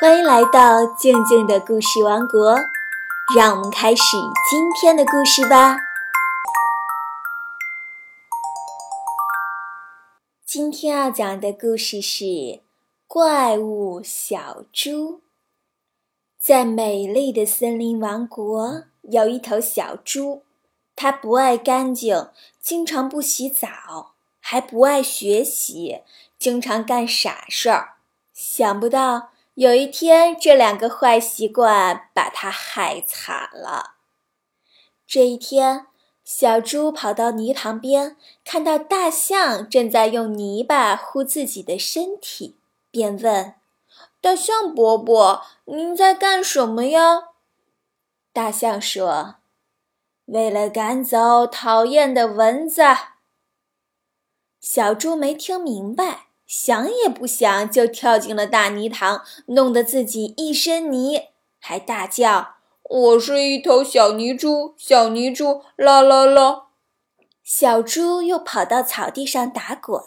欢迎来到静静的故事王国，让我们开始今天的故事吧。今天要讲的故事是《怪物小猪》。在美丽的森林王国，有一头小猪，它不爱干净，经常不洗澡，还不爱学习，经常干傻事儿。想不到。有一天，这两个坏习惯把他害惨了。这一天，小猪跑到泥塘边，看到大象正在用泥巴糊自己的身体，便问：“大象伯伯，您在干什么呀？”大象说：“为了赶走讨厌的蚊子。”小猪没听明白。想也不想就跳进了大泥塘，弄得自己一身泥，还大叫：“我是一头小泥猪，小泥猪，啦啦啦！”小猪又跑到草地上打滚，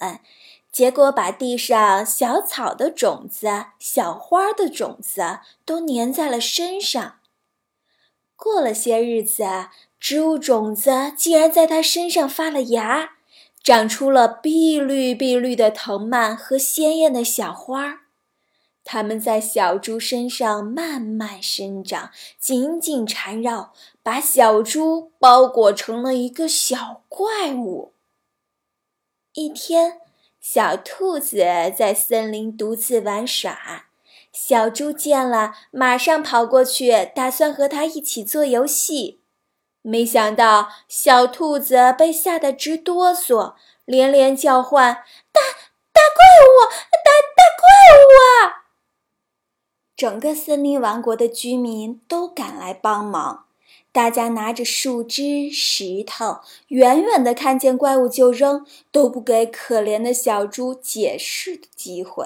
结果把地上小草的种子、小花的种子都粘在了身上。过了些日子，植物种子竟然在它身上发了芽。长出了碧绿碧绿的藤蔓和鲜艳的小花儿，它们在小猪身上慢慢生长，紧紧缠绕，把小猪包裹成了一个小怪物。一天，小兔子在森林独自玩耍，小猪见了，马上跑过去，打算和它一起做游戏。没想到，小兔子被吓得直哆嗦，连连叫唤：“大大怪物，大大怪物啊！”整个森林王国的居民都赶来帮忙，大家拿着树枝、石头，远远的看见怪物就扔，都不给可怜的小猪解释的机会。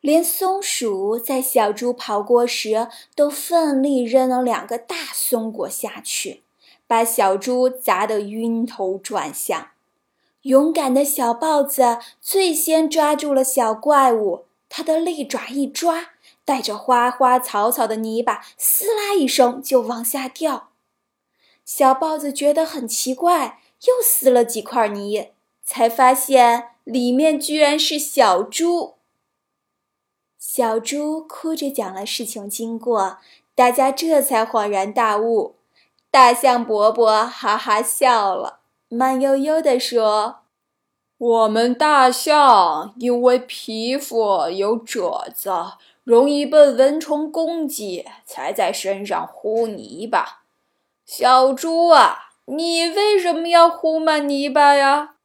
连松鼠在小猪跑过时，都奋力扔了两个大松果下去。把小猪砸得晕头转向，勇敢的小豹子最先抓住了小怪物，它的利爪一抓，带着花花草草的泥巴，撕拉一声就往下掉。小豹子觉得很奇怪，又撕了几块泥，才发现里面居然是小猪。小猪哭着讲了事情经过，大家这才恍然大悟。大象伯伯哈哈笑了，慢悠悠地说：“我们大象因为皮肤有褶子，容易被蚊虫攻击，才在身上糊泥巴。小猪啊，你为什么要糊满泥巴呀？”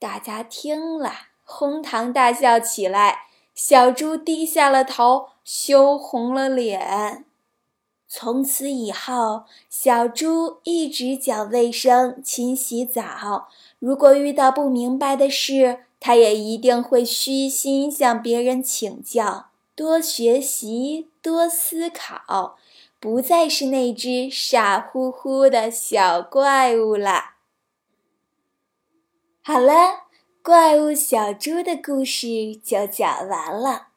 大家听了，哄堂大笑起来。小猪低下了头，羞红了脸。从此以后，小猪一直讲卫生、勤洗澡。如果遇到不明白的事，它也一定会虚心向别人请教，多学习，多思考，不再是那只傻乎乎的小怪物了。好了，怪物小猪的故事就讲完了。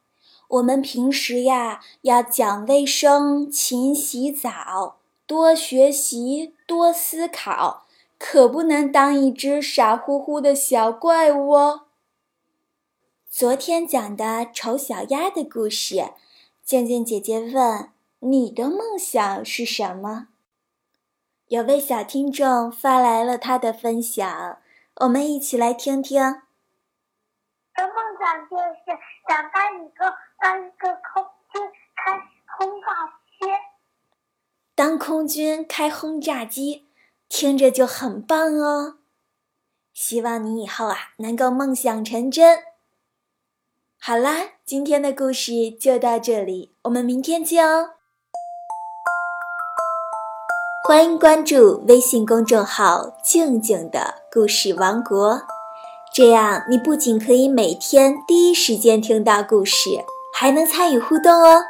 我们平时呀，要讲卫生、勤洗澡、多学习、多思考，可不能当一只傻乎乎的小怪物哦。昨天讲的丑小鸭的故事，静静姐姐问：“你的梦想是什么？”有位小听众发来了他的分享，我们一起来听听。我的梦想就是长大以后。当一个空军开轰炸机，当空军开轰炸机，听着就很棒哦。希望你以后啊能够梦想成真。好啦，今天的故事就到这里，我们明天见哦。欢迎关注微信公众号“静静的故事王国”，这样你不仅可以每天第一时间听到故事。还能参与互动哦。